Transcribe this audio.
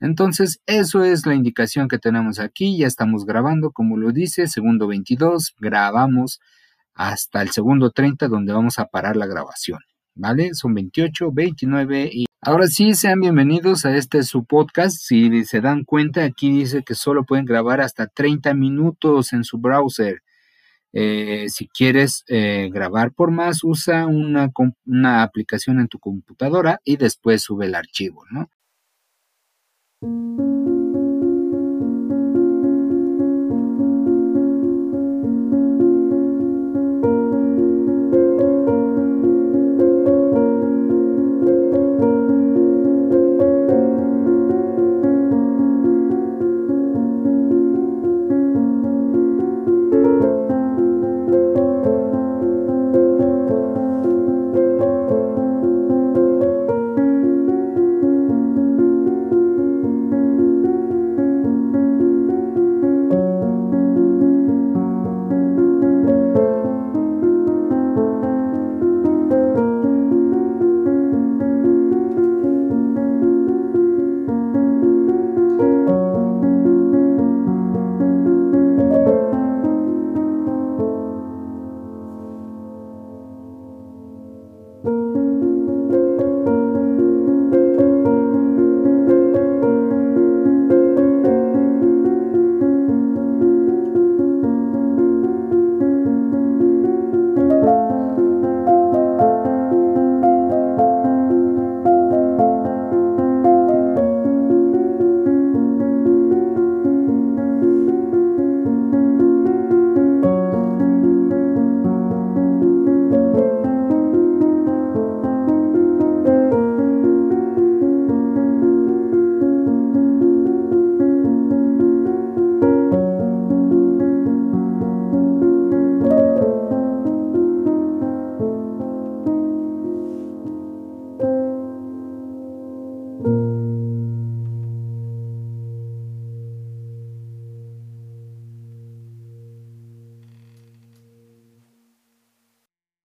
Entonces, eso es la indicación que tenemos aquí. Ya estamos grabando, como lo dice, segundo 22, grabamos hasta el segundo 30 donde vamos a parar la grabación. ¿Vale? Son 28, 29 y ahora sí sean bienvenidos a este su podcast. Si se dan cuenta, aquí dice que solo pueden grabar hasta 30 minutos en su browser. Eh, si quieres eh, grabar por más, usa una, una aplicación en tu computadora y después sube el archivo, ¿no? thank you